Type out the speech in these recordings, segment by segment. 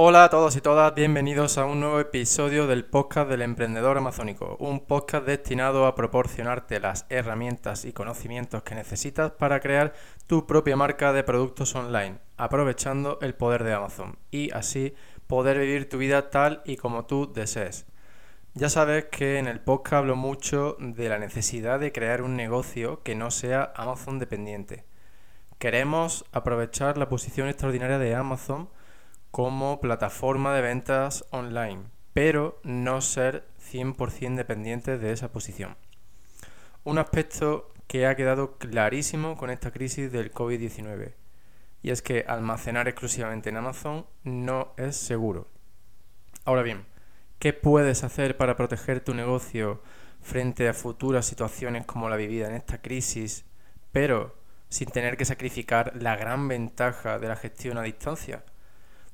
Hola a todos y todas, bienvenidos a un nuevo episodio del podcast del emprendedor amazónico, un podcast destinado a proporcionarte las herramientas y conocimientos que necesitas para crear tu propia marca de productos online, aprovechando el poder de Amazon y así poder vivir tu vida tal y como tú desees. Ya sabes que en el podcast hablo mucho de la necesidad de crear un negocio que no sea Amazon dependiente. Queremos aprovechar la posición extraordinaria de Amazon como plataforma de ventas online, pero no ser 100% dependiente de esa posición. Un aspecto que ha quedado clarísimo con esta crisis del COVID-19 y es que almacenar exclusivamente en Amazon no es seguro. Ahora bien, ¿qué puedes hacer para proteger tu negocio frente a futuras situaciones como la vivida en esta crisis, pero sin tener que sacrificar la gran ventaja de la gestión a distancia?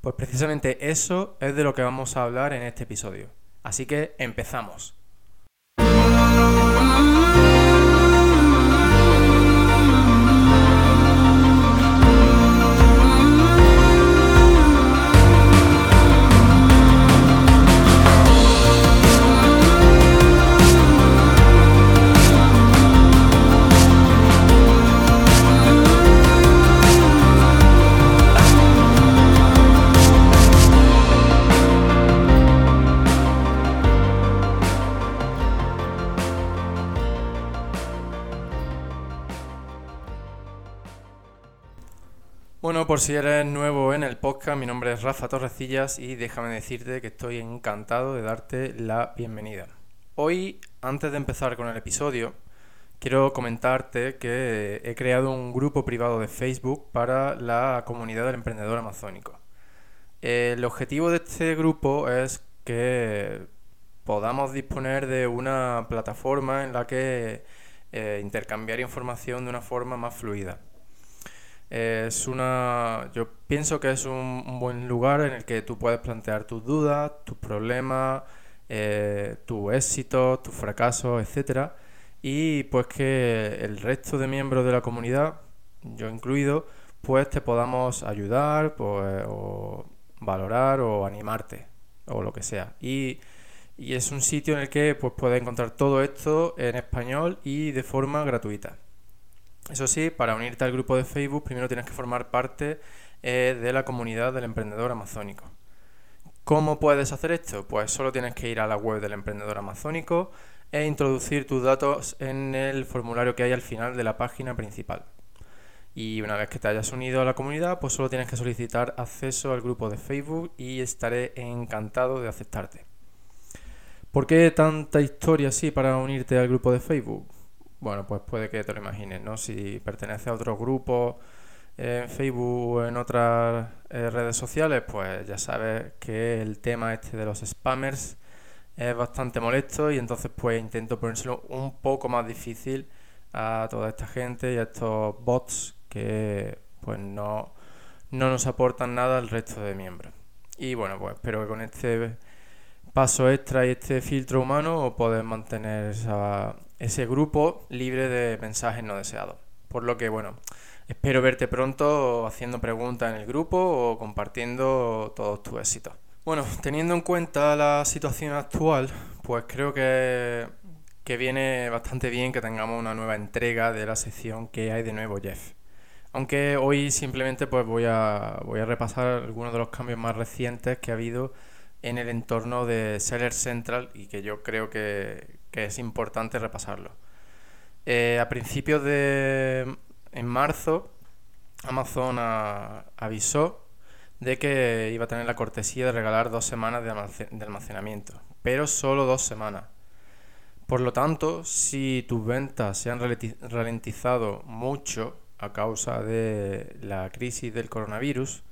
Pues precisamente eso es de lo que vamos a hablar en este episodio. Así que empezamos. Por si eres nuevo en el podcast, mi nombre es Rafa Torrecillas y déjame decirte que estoy encantado de darte la bienvenida. Hoy, antes de empezar con el episodio, quiero comentarte que he creado un grupo privado de Facebook para la comunidad del emprendedor amazónico. El objetivo de este grupo es que podamos disponer de una plataforma en la que eh, intercambiar información de una forma más fluida. Es una. Yo pienso que es un, buen lugar en el que tú puedes plantear tus dudas, tus problemas, eh, tu éxito, tus fracasos, etcétera. Y pues que el resto de miembros de la comunidad, yo incluido, pues te podamos ayudar, pues, o valorar o animarte, o lo que sea. Y, y es un sitio en el que pues, puedes encontrar todo esto en español y de forma gratuita. Eso sí, para unirte al grupo de Facebook primero tienes que formar parte eh, de la comunidad del emprendedor amazónico. ¿Cómo puedes hacer esto? Pues solo tienes que ir a la web del emprendedor amazónico e introducir tus datos en el formulario que hay al final de la página principal. Y una vez que te hayas unido a la comunidad, pues solo tienes que solicitar acceso al grupo de Facebook y estaré encantado de aceptarte. ¿Por qué tanta historia así para unirte al grupo de Facebook? Bueno, pues puede que te lo imagines, ¿no? Si pertenece a otro grupo en Facebook o en otras eh, redes sociales, pues ya sabes que el tema este de los spammers es bastante molesto y entonces pues intento ponérselo un poco más difícil a toda esta gente y a estos bots que pues no, no nos aportan nada al resto de miembros. Y bueno, pues espero que con este paso extra y este filtro humano poder mantener esa, ese grupo libre de mensajes no deseados. Por lo que, bueno, espero verte pronto haciendo preguntas en el grupo o compartiendo todos tus éxitos. Bueno, teniendo en cuenta la situación actual, pues creo que, que viene bastante bien que tengamos una nueva entrega de la sección que hay de nuevo Jeff. Aunque hoy simplemente pues voy a, voy a repasar algunos de los cambios más recientes que ha habido en el entorno de Seller Central y que yo creo que, que es importante repasarlo. Eh, a principios de en marzo, Amazon avisó de que iba a tener la cortesía de regalar dos semanas de, almacenamiento, pero solo dos semanas. Por lo tanto, si tus ventas se han ralentizado mucho a causa de la crisis del coronavirus,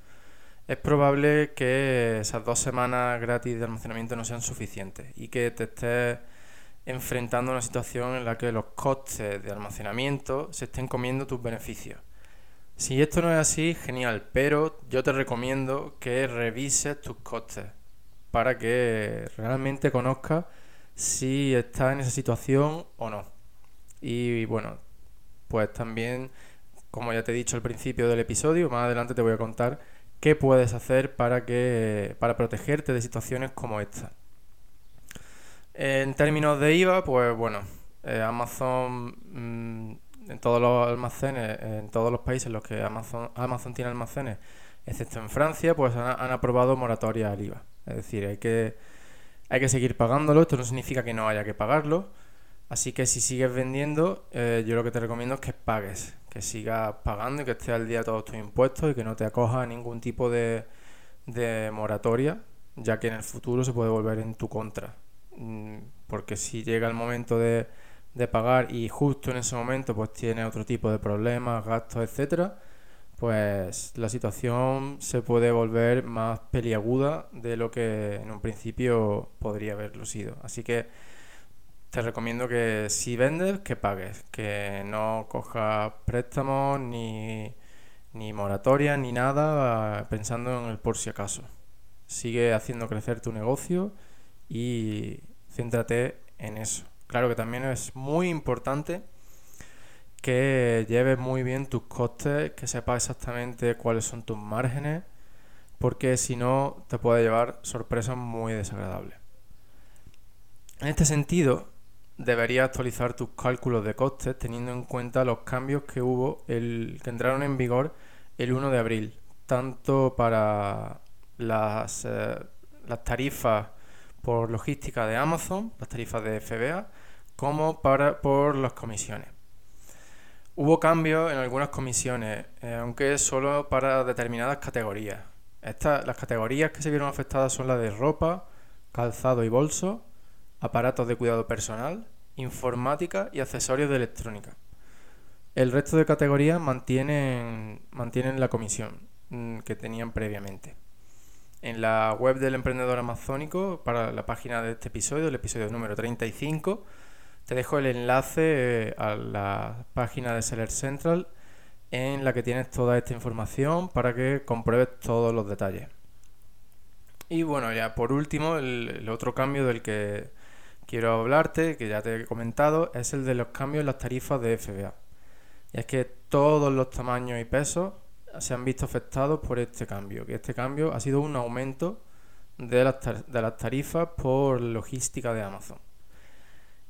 es probable que esas dos semanas gratis de almacenamiento no sean suficientes y que te estés enfrentando una situación en la que los costes de almacenamiento se estén comiendo tus beneficios. Si esto no es así, genial, pero yo te recomiendo que revises tus costes para que realmente conozcas si estás en esa situación o no. Y bueno, pues también, como ya te he dicho al principio del episodio, más adelante te voy a contar qué puedes hacer para, que, para protegerte de situaciones como esta. En términos de IVA, pues bueno, eh, Amazon mm, en todos los almacenes, en todos los países en los que Amazon, Amazon tiene almacenes, excepto en Francia, pues han, aprobado moratoria al IVA. Es decir, hay que, hay que seguir pagándolo, esto no significa que no haya que pagarlo. Así que si sigues vendiendo, eh, yo lo que te recomiendo es que pagues, que sigas pagando y que estés al día de todos tus impuestos y que no te acojas a ningún tipo de, moratoria, ya que en el futuro se puede volver en tu contra. Mm, porque si llega el momento de, pagar y justo en ese momento pues tienes otro tipo de problemas, gastos, etcétera, pues la situación se puede volver más peliaguda de lo que en un principio podría haberlo sido. Así que te recomiendo que si vendes, que pagues, que no cojas préstamos ni, ni moratorias ni nada pensando en el por si acaso. Sigue haciendo crecer tu negocio y céntrate en eso. Claro que también es muy importante que lleves muy bien tus costes, que sepas exactamente cuáles son tus márgenes, porque si no te puede llevar sorpresas muy desagradables. En este sentido, deberías actualizar tus cálculos de costes teniendo en cuenta los cambios que hubo, el, que entraron en vigor el 1 de abril, tanto para las, eh, las tarifas por logística de Amazon, las tarifas de FBA, como para, por las comisiones. Hubo cambios en algunas comisiones, eh, aunque solo para determinadas categorías. Estas, las categorías que se vieron afectadas son las de ropa, calzado y bolso, aparatos de cuidado personal, informática y accesorios de electrónica. El resto de categorías mantienen, mantienen la comisión mm, que tenían previamente. En la web del emprendedor amazónico, para la página de este episodio, el episodio número 35, te dejo el enlace eh, a la página de Seller Central en la que tienes toda esta información para que compruebes todos los detalles. Y bueno, ya por último, el otro cambio del que quiero hablarte, que ya te he comentado, es el de los cambios en las tarifas de FBA. Y es que todos los tamaños y pesos se han visto afectados por este cambio, que este cambio ha sido un aumento de las, de las tarifas por logística de Amazon.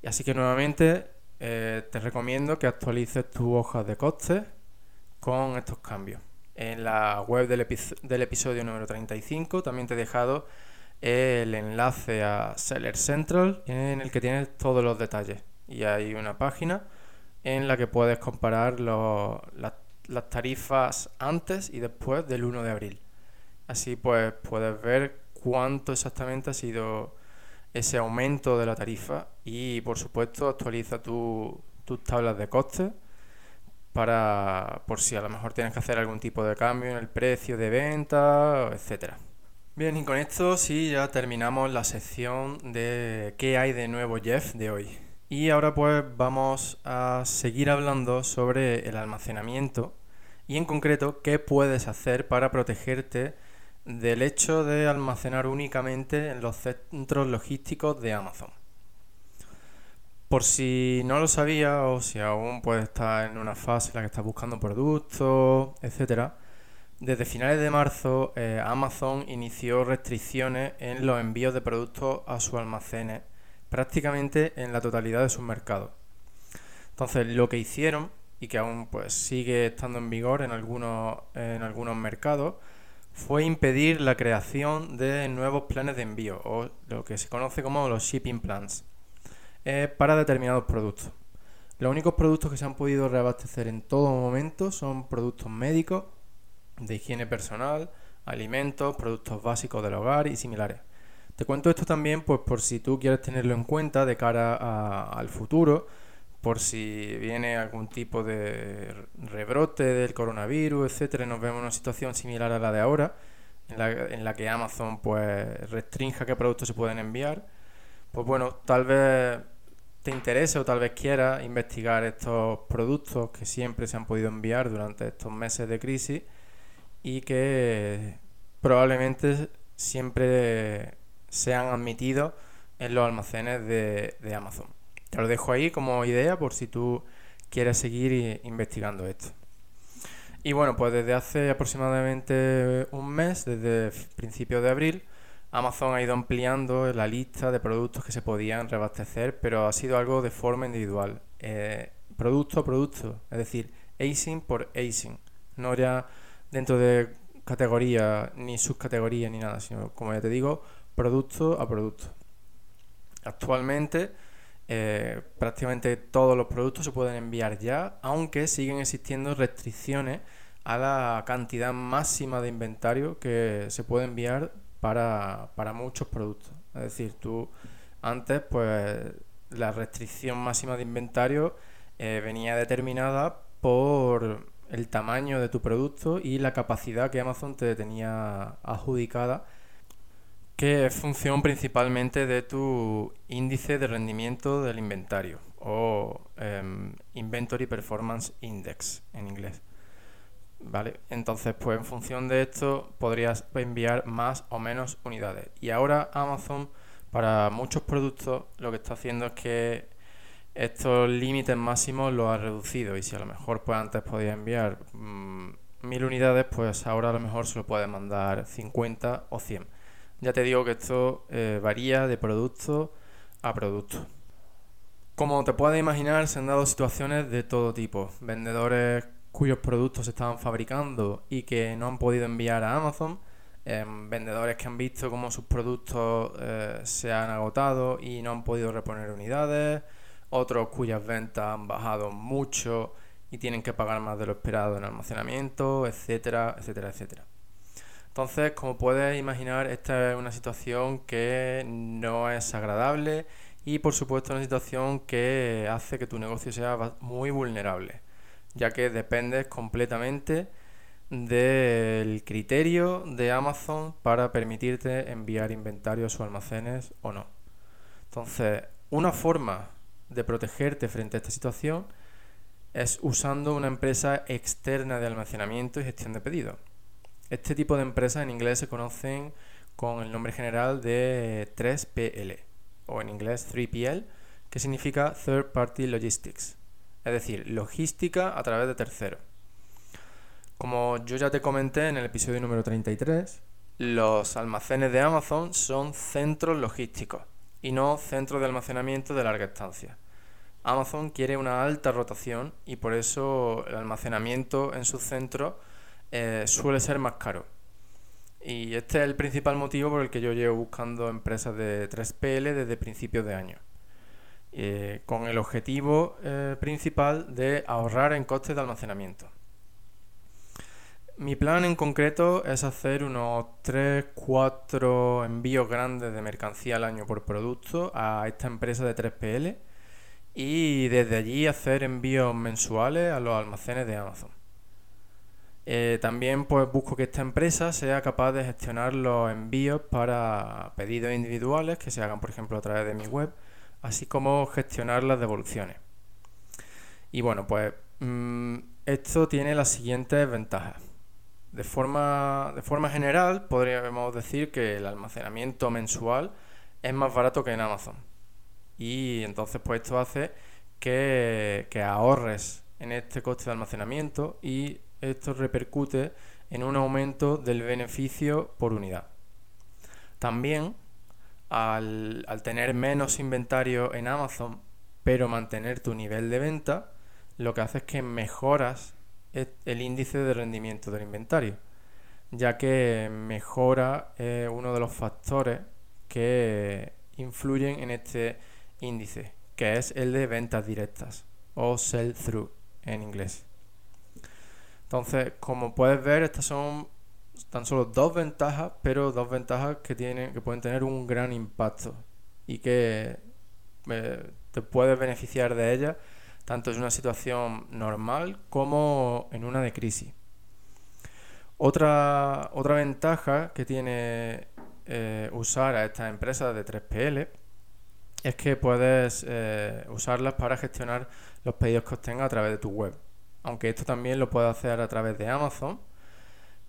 Y así que nuevamente eh, te recomiendo que actualices tu hoja de costes con estos cambios. En la web del, del episodio número 35 también te he dejado el enlace a Seller Central en el que tienes todos los detalles. Y hay una página en la que puedes comparar las tarifas antes y después del 1 de abril. Así pues puedes ver cuánto exactamente ha sido ese aumento de la tarifa y por supuesto actualiza tus tablas de costes para por si a lo mejor tienes que hacer algún tipo de cambio en el precio de venta, etcétera. Bien, y con esto sí ya terminamos la sección de qué hay de nuevo Jeff de hoy. Y ahora pues vamos a seguir hablando sobre el almacenamiento y en concreto qué puedes hacer para protegerte del hecho de almacenar únicamente en los centros logísticos de Amazon. Por si no lo sabía o si aún puedes estar en una fase en la que estás buscando productos, etcétera, desde finales de marzo, eh, Amazon inició restricciones en los envíos de productos a sus almacenes, prácticamente en la totalidad de sus mercados. Entonces, lo que hicieron, y que aún pues, sigue estando en vigor en algunos, en algunos mercados, fue impedir la creación de nuevos planes de envío, o lo que se conoce como los shipping plans, eh, para determinados productos. Los únicos productos que se han podido reabastecer en todo momento son productos médicos, de higiene personal, alimentos, productos básicos del hogar y similares. Te cuento esto también pues por si tú quieres tenerlo en cuenta de cara al futuro, por si viene algún tipo de rebrote del coronavirus, etcétera, nos vemos en una situación similar a la de ahora, en la, en la que Amazon pues restrinja qué productos se pueden enviar. Pues bueno, tal vez te interese o tal vez quieras investigar estos productos que siempre se han podido enviar durante estos meses de crisis y que probablemente siempre sean admitidos en los almacenes de, Amazon. Te lo dejo ahí como idea por si tú quieres seguir investigando esto. Y bueno, pues desde hace aproximadamente un mes, desde principios de abril, Amazon ha ido ampliando la lista de productos que se podían reabastecer, pero ha sido algo de forma individual. Eh, producto a producto, es decir, ASIN por ASIN. No ya dentro de categoría, ni subcategoría, ni nada, sino, como ya te digo, producto a producto. Actualmente, eh, prácticamente todos los productos se pueden enviar ya, aunque siguen existiendo restricciones a la cantidad máxima de inventario que se puede enviar para, muchos productos. Es decir, tú antes, pues la restricción máxima de inventario eh, venía determinada por el tamaño de tu producto y la capacidad que Amazon te tenía adjudicada, que es función principalmente de tu índice de rendimiento del inventario o em, Inventory Performance Index en inglés. ¿Vale? Entonces, pues en función de esto podrías enviar más o menos unidades. Y ahora Amazon, para muchos productos, lo que está haciendo es que estos límites máximos los ha reducido y si a lo mejor pues antes podía enviar mm, mil unidades, pues ahora a lo mejor se lo puede mandar 50 o 100. Ya te digo que esto eh, varía de producto a producto. Como te puedes imaginar, se han dado situaciones de todo tipo. Vendedores cuyos productos se estaban fabricando y que no han podido enviar a Amazon. Em, vendedores que han visto cómo sus productos eh, se han agotado y no han podido reponer unidades otros cuyas ventas han bajado mucho y tienen que pagar más de lo esperado en almacenamiento, etcétera, etcétera, etcétera. Entonces, como puedes imaginar, esta es una situación que no es agradable y por supuesto una situación que hace que tu negocio sea muy vulnerable, ya que dependes completamente del criterio de Amazon para permitirte enviar inventario a sus almacenes o no. Entonces, una forma de protegerte frente a esta situación es usando una empresa externa de almacenamiento y gestión de pedidos. Este tipo de empresas en inglés se conocen con el nombre general de 3PL o en inglés 3PL, que significa Third Party Logistics, es decir, logística a través de terceros. Como yo ya te comenté en el episodio número 33, los almacenes de Amazon son centros logísticos y no centros de almacenamiento de larga estancia. Amazon quiere una alta rotación y por eso el almacenamiento en sus centros eh, suele ser más caro. Y este es el principal motivo por el que yo llevo buscando empresas de 3PL desde principios de año. Eh, con el objetivo eh, principal de ahorrar en costes de almacenamiento. Mi plan en concreto es hacer unos 3-4 envíos grandes de mercancía al año por producto a esta empresa de 3PL y desde allí hacer envíos mensuales a los almacenes de Amazon. Eh, también pues busco que esta empresa sea capaz de gestionar los envíos para pedidos individuales que se hagan por ejemplo a través de mi web, así como gestionar las devoluciones. Y bueno, pues mm, esto tiene las siguientes ventajas. De forma, de forma general podríamos decir que el almacenamiento mensual es más barato que en Amazon y entonces pues esto hace que, ahorres en este coste de almacenamiento y esto repercute en un aumento del beneficio por unidad. También al, tener menos inventario en Amazon, pero mantener tu nivel de venta, lo que hace es que mejoras el índice de rendimiento del inventario, ya que mejora eh, uno de los factores que influyen en este índice, que es el de ventas directas o sell-through en inglés. Entonces, como puedes ver, estas son tan solo dos ventajas, pero dos ventajas que tienen que pueden tener un gran impacto y que eh, te puedes beneficiar de ellas tanto en una situación normal como en una de crisis. Otra, otra ventaja que tiene eh, usar a estas empresas de 3PL es que puedes eh, usarlas para gestionar los pedidos que obtengas a través de tu web. Aunque esto también lo puedes hacer a través de Amazon,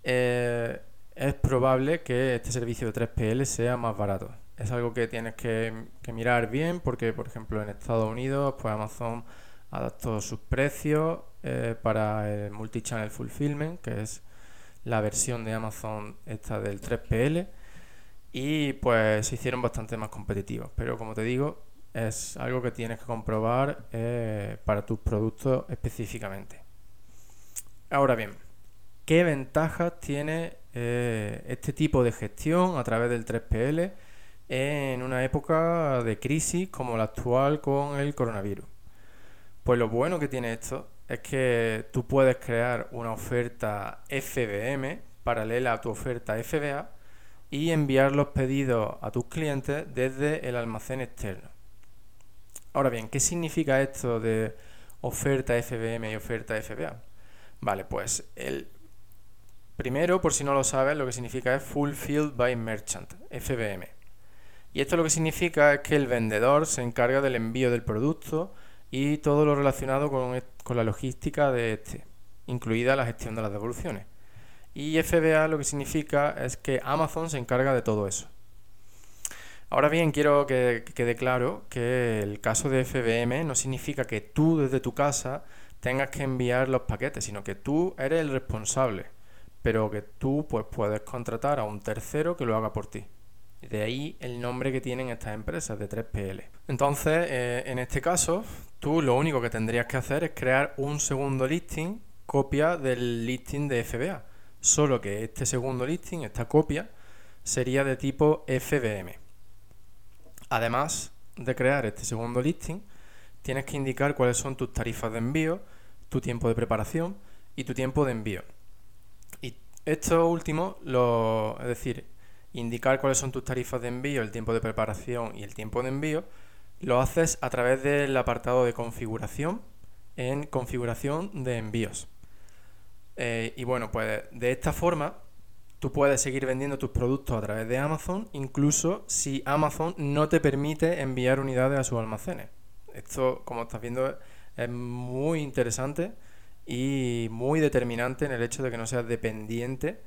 eh, es probable que este servicio de 3PL sea más barato. Es algo que tienes que, mirar bien porque, por ejemplo, en Estados Unidos, pues Amazon adaptó sus precios eh, para el multichannel fulfillment, que es la versión de Amazon esta del 3PL, y pues se hicieron bastante más competitivos. Pero como te digo, es algo que tienes que comprobar eh, para tus productos específicamente. Ahora bien, ¿qué ventajas tiene eh, este tipo de gestión a través del 3PL en una época de crisis como la actual con el coronavirus? Pues lo bueno que tiene esto es que tú puedes crear una oferta FBM paralela a tu oferta FBA y enviar los pedidos a tus clientes desde el almacén externo. Ahora bien, ¿qué significa esto de oferta FBM y oferta FBA? Vale, pues el primero, por si no lo sabes, lo que significa es Fulfilled by Merchant, FBM. Y esto lo que significa es que el vendedor se encarga del envío del producto y todo lo relacionado con, con la logística de este, incluida la gestión de las devoluciones. Y FBA lo que significa es que Amazon se encarga de todo eso. Ahora bien, quiero que, quede claro que el caso de FBM no significa que tú desde tu casa tengas que enviar los paquetes, sino que tú eres el responsable, pero que tú pues, puedes contratar a un tercero que lo haga por ti. De ahí el nombre que tienen estas empresas de 3PL. Entonces, eh, en este caso, tú lo único que tendrías que hacer es crear un segundo listing, copia del listing de FBA. Solo que este segundo listing, esta copia, sería de tipo FBM. Además de crear este segundo listing, tienes que indicar cuáles son tus tarifas de envío, tu tiempo de preparación y tu tiempo de envío. Y esto último, lo, es decir, indicar cuáles son tus tarifas de envío, el tiempo de preparación y el tiempo de envío, lo haces a través del apartado de configuración en configuración de envíos. Eh, y bueno, pues de esta forma Tú puedes seguir vendiendo tus productos a través de Amazon, incluso si Amazon no te permite enviar unidades a sus almacenes. Esto, como estás viendo, es muy interesante y muy determinante en el hecho de que no seas dependiente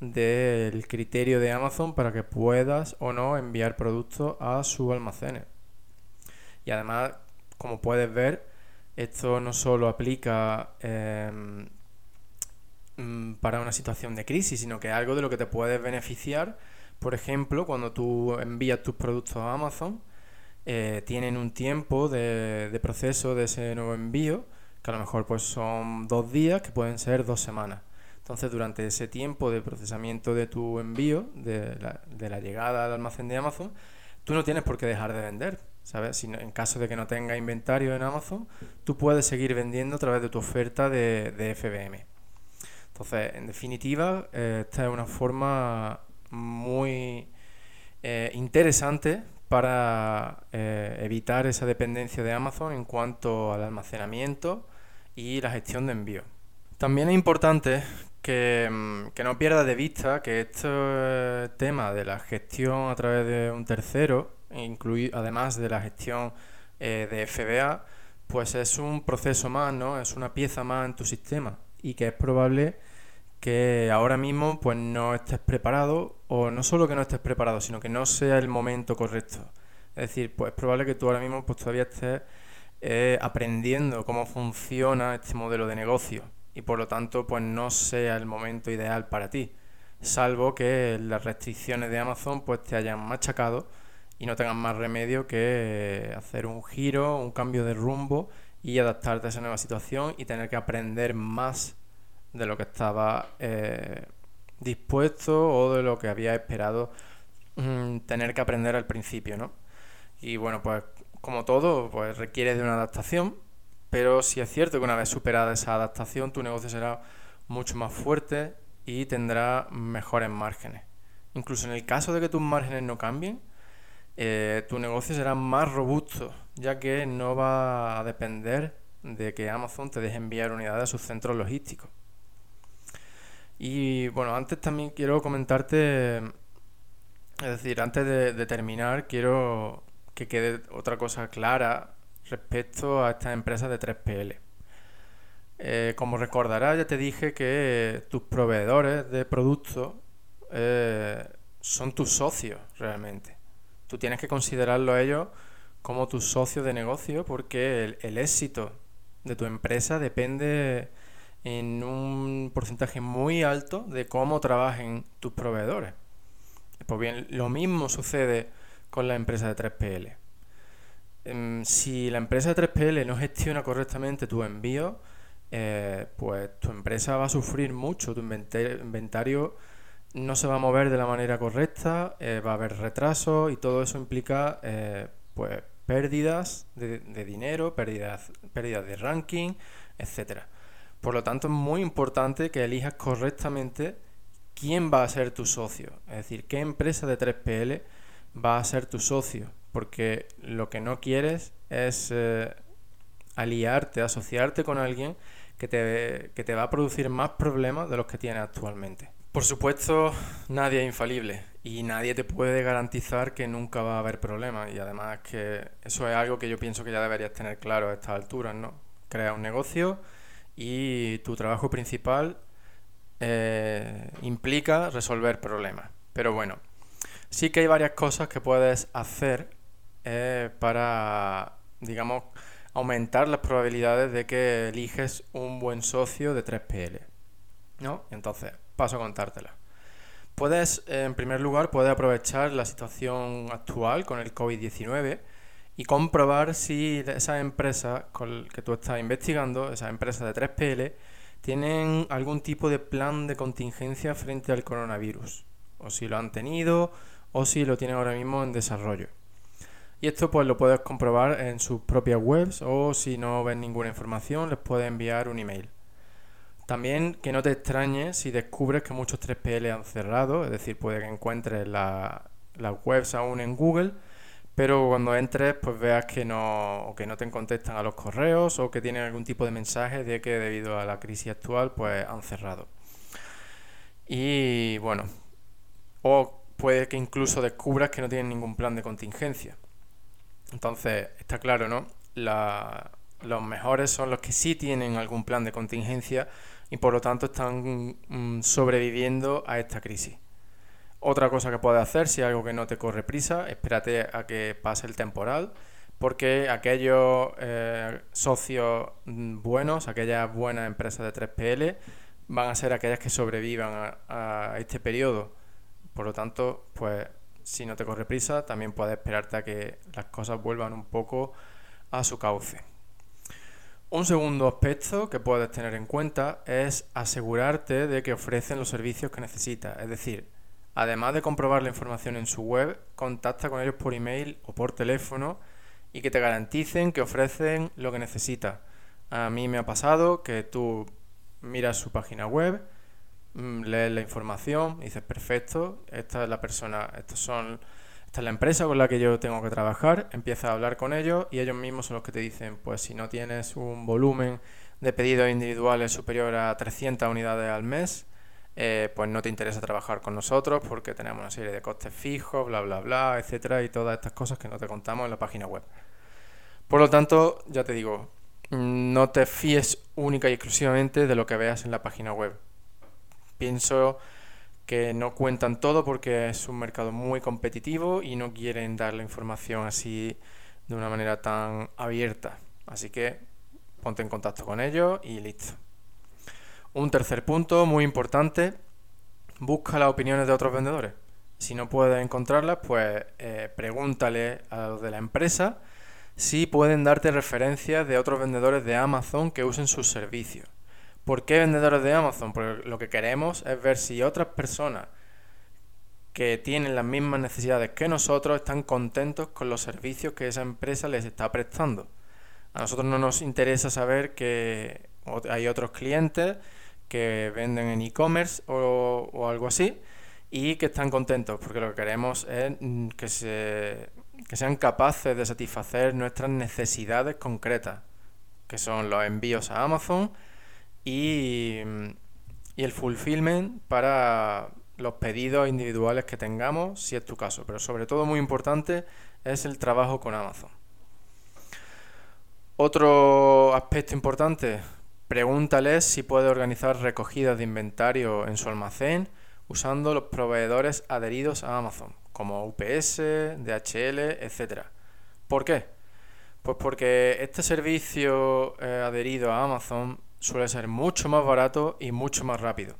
del criterio de Amazon para que puedas o no enviar productos a sus almacenes. Y además, como puedes ver, esto no solo aplica em, para una situación de crisis, sino que es algo de lo que te puedes beneficiar. Por ejemplo, cuando tú envías tus productos a Amazon, eh, tienen un tiempo de, proceso de ese nuevo envío, que a lo mejor pues son dos días, que pueden ser dos semanas. Entonces, durante ese tiempo de procesamiento de tu envío, de la, llegada al almacén de Amazon, tú no tienes por qué dejar de vender, ¿sabes? Si en caso de que no tenga inventario en Amazon, tú puedes seguir vendiendo a través de tu oferta de, de FBM. Entonces, en definitiva, eh, esta es una forma muy eh, interesante para eh, evitar esa dependencia de Amazon en cuanto al almacenamiento y la gestión de envío. También es importante que, mm, que no pierda de vista que este tema de la gestión a través de un tercero, además de la gestión de FBA, pues es un proceso más, ¿no? Es una pieza más en tu sistema y que es probable que ahora mismo pues no estés preparado o no solo que no estés preparado, sino que no sea el momento correcto. Es decir, pues es probable que tú ahora mismo pues todavía estés eh, aprendiendo cómo funciona este modelo de negocio y por lo tanto pues no sea el momento ideal para ti, salvo que las restricciones de Amazon pues te hayan machacado y no tengas más remedio que hacer un giro, un cambio de rumbo y adaptarte a esa nueva situación y tener que aprender más de lo que estaba eh, dispuesto o de lo que había esperado mm, tener que aprender al principio, ¿no? Y bueno, pues como todo, pues requiere de una adaptación, pero sí es cierto que una vez superada esa adaptación, tu negocio será mucho más fuerte y tendrá mejores márgenes. Incluso en el caso de que tus márgenes no cambien, eh, tu negocio será más robusto, ya que no va a depender de que Amazon te deje enviar unidades a sus centros logísticos. Y bueno, antes también quiero comentarte, es decir, antes de, terminar, quiero que quede otra cosa clara respecto a estas empresas de 3PL. Eh, como recordarás, ya te dije que tus proveedores de productos eh, son tus socios realmente. Tú tienes que considerarlo a ellos como tus socios de negocio porque el, el éxito de tu empresa depende en un porcentaje muy alto de cómo trabajen tus proveedores. Pues bien, lo mismo sucede con la empresa de 3PL. Em, si la empresa de 3PL no gestiona correctamente tu envío, eh, pues tu empresa va a sufrir mucho, tu inventario no se va a mover de la manera correcta, eh, va a haber retrasos y todo eso implica eh, pues pérdidas de, dinero, pérdidas, pérdidas de ranking, etcétera. Por lo tanto, es muy importante que elijas correctamente quién va a ser tu socio, es decir, qué empresa de 3PL va a ser tu socio, porque lo que no quieres es eh, aliarte, asociarte con alguien que te, que te va a producir más problemas de los que tienes actualmente. Por supuesto, nadie es infalible y nadie te puede garantizar que nunca va a haber problemas y además que eso es algo que yo pienso que ya deberías tener claro a estas alturas, ¿no? Crea un negocio y tu trabajo principal eh, implica resolver problemas. Pero bueno, sí que hay varias cosas que puedes hacer eh, para, digamos, aumentar las probabilidades de que eliges un buen socio de 3PL. ¿No? Entonces, paso a contártela. Puedes, en primer lugar, puedes aprovechar la situación actual con el COVID-19 y comprobar si esas empresas que tú estás investigando, esas empresas de 3PL, tienen algún tipo de plan de contingencia frente al coronavirus, o si lo han tenido, o si lo tienen ahora mismo en desarrollo. Y esto pues lo puedes comprobar en sus propias webs o si no ves ninguna información les puedes enviar un email. También que no te extrañes si descubres que muchos 3PL han cerrado, es decir, puede que encuentres las webs aún en Google, pero cuando entres pues veas que no, que no te contestan a los correos o que tienen algún tipo de mensaje de que debido a la crisis actual pues han cerrado. Y bueno, o puede que incluso descubras que no tienen ningún plan de contingencia. Entonces, está claro, ¿no? los mejores son los que sí tienen algún plan de contingencia y por lo tanto están mm, sobreviviendo a esta crisis. Otra cosa que puedes hacer, si algo que no te corre prisa, espérate a que pase el temporal, porque aquellos eh, socios mm, buenos, aquellas buenas empresas de 3PL, van a ser aquellas que sobrevivan a, a este periodo. Por lo tanto, pues si no te corre prisa, también puedes esperarte a que las cosas vuelvan un poco a su cauce. Un segundo aspecto que puedes tener en cuenta es asegurarte de que ofrecen los servicios que necesitas. Es decir, además de comprobar la información en su web, contacta con ellos por email o por teléfono y que te garanticen que ofrecen lo que necesitas. A mí me ha pasado que tú miras su página web, mm, lees la información dices, perfecto, esta es la persona, estos son esta es la empresa con la que yo tengo que trabajar, empieza a hablar con ellos y ellos mismos son los que te dicen, pues si no tienes un volumen de pedidos individuales superior a 300 unidades al mes, eh, pues no te interesa trabajar con nosotros porque tenemos una serie de costes fijos, bla, bla, bla, etcétera, y todas estas cosas que no te contamos en la página web. Por lo tanto, ya te digo, no te fíes única y exclusivamente de lo que veas en la página web. Pienso que no cuentan todo porque es un mercado muy competitivo y no quieren dar la información así de una manera tan abierta. Así que ponte en contacto con ellos y listo. Un tercer punto muy importante, busca las opiniones de otros vendedores. Si no puedes encontrarlas, pues eh, pregúntale a los de la empresa si pueden darte referencias de otros vendedores de Amazon que usen sus servicios. ¿Por qué vendedores de Amazon? Porque lo que queremos es ver si otras personas que tienen las mismas necesidades que nosotros están contentos con los servicios que esa empresa les está prestando. A nosotros no nos interesa saber que hay otros clientes que venden en e-commerce o, algo así y que están contentos, porque lo que queremos es mm, que, se, que sean capaces de satisfacer nuestras necesidades concretas, que son los envíos a Amazon, y, el fulfillment para los pedidos individuales que tengamos, si es tu caso. Pero sobre todo muy importante es el trabajo con Amazon. Otro aspecto importante, pregúntales si puede organizar recogidas de inventario en su almacén usando los proveedores adheridos a Amazon, como UPS, DHL, etc. ¿Por qué? Pues porque este servicio eh, adherido a Amazon suele ser mucho más barato y mucho más rápido.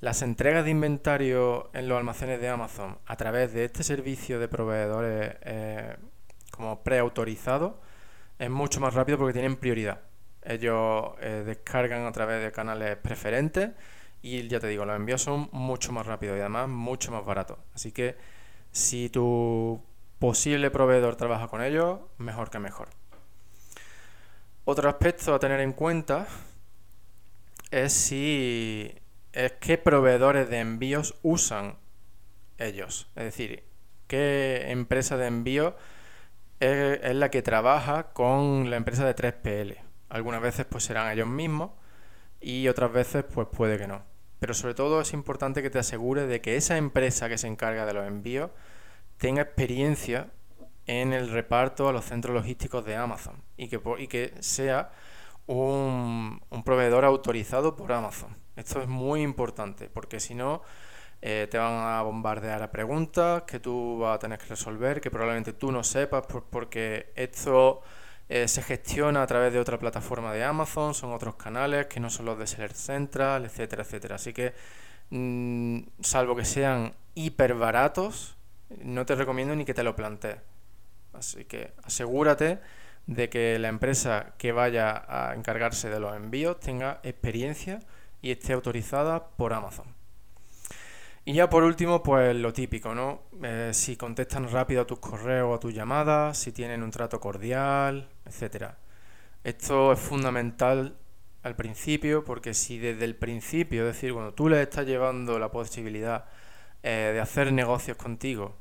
las entregas de inventario en los almacenes de Amazon a través de este servicio de proveedores eh, como preautorizados es mucho más rápido porque tienen prioridad. Ellos eh, descargan a través de canales preferentes y ya te digo, los envíos son mucho más rápidos y además mucho más baratos. Así que si tu posible proveedor trabaja con ellos, mejor que mejor. Otro aspecto a tener en cuenta es si es qué proveedores de envíos usan ellos. Es decir, qué empresa de envío es, es, la que trabaja con la empresa de 3PL. Algunas veces pues serán ellos mismos y otras veces pues puede que no. Pero sobre todo es importante que te asegures de que esa empresa que se encarga de los envíos tenga experiencia en el reparto a los centros logísticos de Amazon y que, y que sea un, proveedor autorizado por Amazon. Esto es muy importante porque si no eh, te van a bombardear a preguntas que tú vas a tener que resolver, que probablemente tú no sepas porque esto eh, se gestiona a través de otra plataforma de Amazon, son otros canales que no son los de Seller Central, etcétera, etcétera. Así que, mm, salvo que sean hiper baratos, no te recomiendo ni que te lo plantees. Así que asegúrate de que la empresa que vaya a encargarse de los envíos tenga experiencia y esté autorizada por Amazon. Y ya por último, pues lo típico, ¿no? Eh, si contestan rápido a tus correos o a tus llamadas, si tienen un trato cordial, etcétera. Esto es fundamental al principio, porque si desde el principio, es decir, cuando tú les estás llevando la posibilidad eh, de hacer negocios contigo,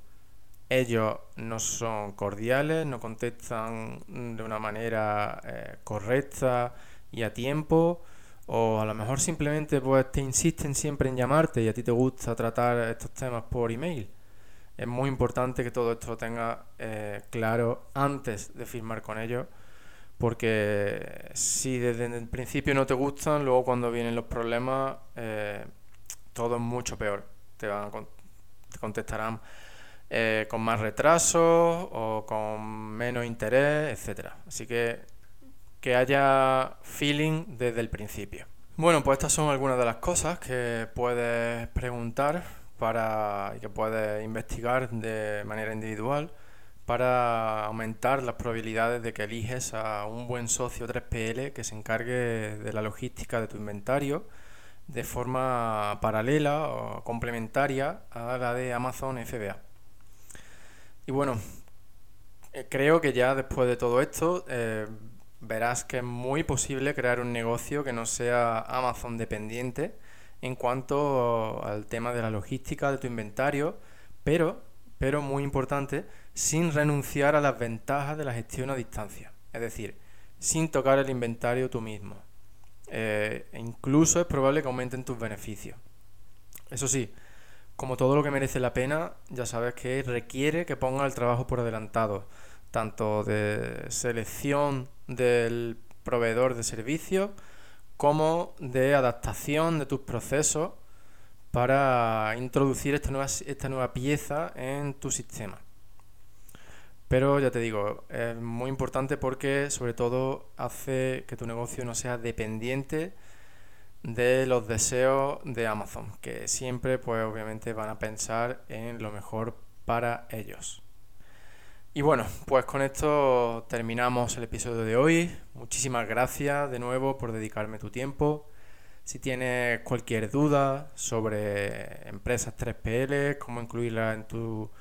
ellos no son cordiales, no contestan de una manera eh, correcta y a tiempo, o a lo mejor simplemente pues te insisten siempre en llamarte y a ti te gusta tratar estos temas por email. Es muy importante que todo esto lo tengas eh, claro antes de firmar con ellos, porque si desde el principio no te gustan, luego cuando vienen los problemas, eh, todo es mucho peor. Te, van te contestarán eh, con más retraso o con menos interés, etcétera. Así que que haya feeling desde el principio. Bueno, pues estas son algunas de las cosas que puedes preguntar para y que puedes investigar de manera individual para aumentar las probabilidades de que eliges a un buen socio 3PL que se encargue de la logística de tu inventario de forma paralela o complementaria a la de Amazon FBA. Y bueno, eh, creo que ya después de todo esto eh, verás que es muy posible crear un negocio que no sea Amazon dependiente en cuanto al tema de la logística de tu inventario, pero, pero muy importante, sin renunciar a las ventajas de la gestión a distancia. Es decir, sin tocar el inventario tú mismo. Eh, incluso es probable que aumenten tus beneficios. Eso sí, como todo lo que merece la pena, ya sabes que requiere que pongas el trabajo por adelantado, tanto de selección del proveedor de servicios como de adaptación de tus procesos para introducir esta nueva, esta nueva pieza en tu sistema. Pero ya te digo, es muy importante porque sobre todo hace que tu negocio no sea dependiente de los deseos de Amazon, que siempre pues obviamente van a pensar en lo mejor para ellos. Y bueno, pues con esto terminamos el episodio de hoy. Muchísimas gracias de nuevo por dedicarme tu tiempo. Si tienes cualquier duda sobre empresas 3PL, cómo incluirlas en, tu,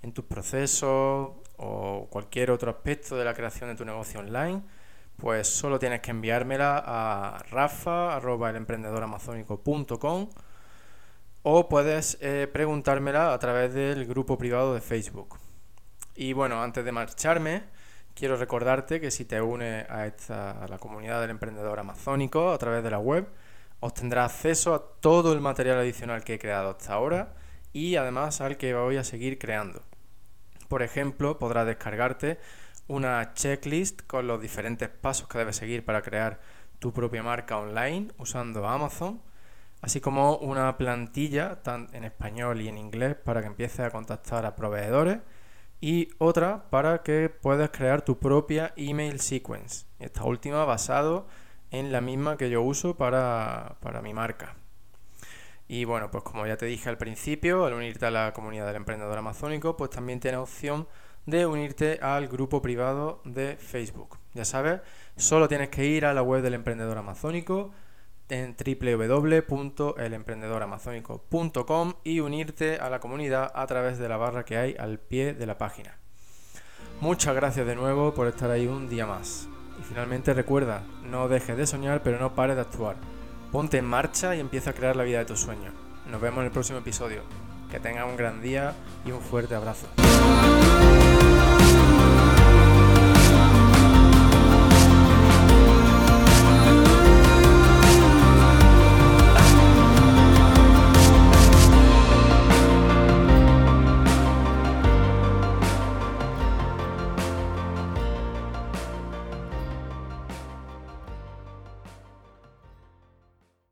en tus procesos o cualquier otro aspecto de la creación de tu negocio online, pues solo tienes que enviármela a rafa.elemprendedoramazónico.com o puedes eh, preguntármela a través del grupo privado de Facebook. Y bueno, antes de marcharme, quiero recordarte que si te unes a, esta, a la comunidad del emprendedor amazónico a través de la web, obtendrás acceso a todo el material adicional que he creado hasta ahora y además al que voy a seguir creando. Por ejemplo, podrás descargarte una checklist con los diferentes pasos que debes seguir para crear tu propia marca online usando Amazon, así como una plantilla en español y en inglés para que empieces a contactar a proveedores y otra para que puedas crear tu propia email sequence. Esta última basado en la misma que yo uso para, mi marca. Y bueno, pues como ya te dije al principio, al unirte a la comunidad del emprendedor amazónico, pues también tienes opción de unirte al grupo privado de Facebook. Ya sabes, solo tienes que ir a la web del emprendedor amazónico en www.elemprendedoramazónico.com y unirte a la comunidad a través de la barra que hay al pie de la página. Muchas gracias de nuevo por estar ahí un día más. Y finalmente recuerda, no dejes de soñar pero no pares de actuar. Ponte en marcha y empieza a crear la vida de tus sueños. Nos vemos en el próximo episodio. Que tengas un gran día y un fuerte abrazo.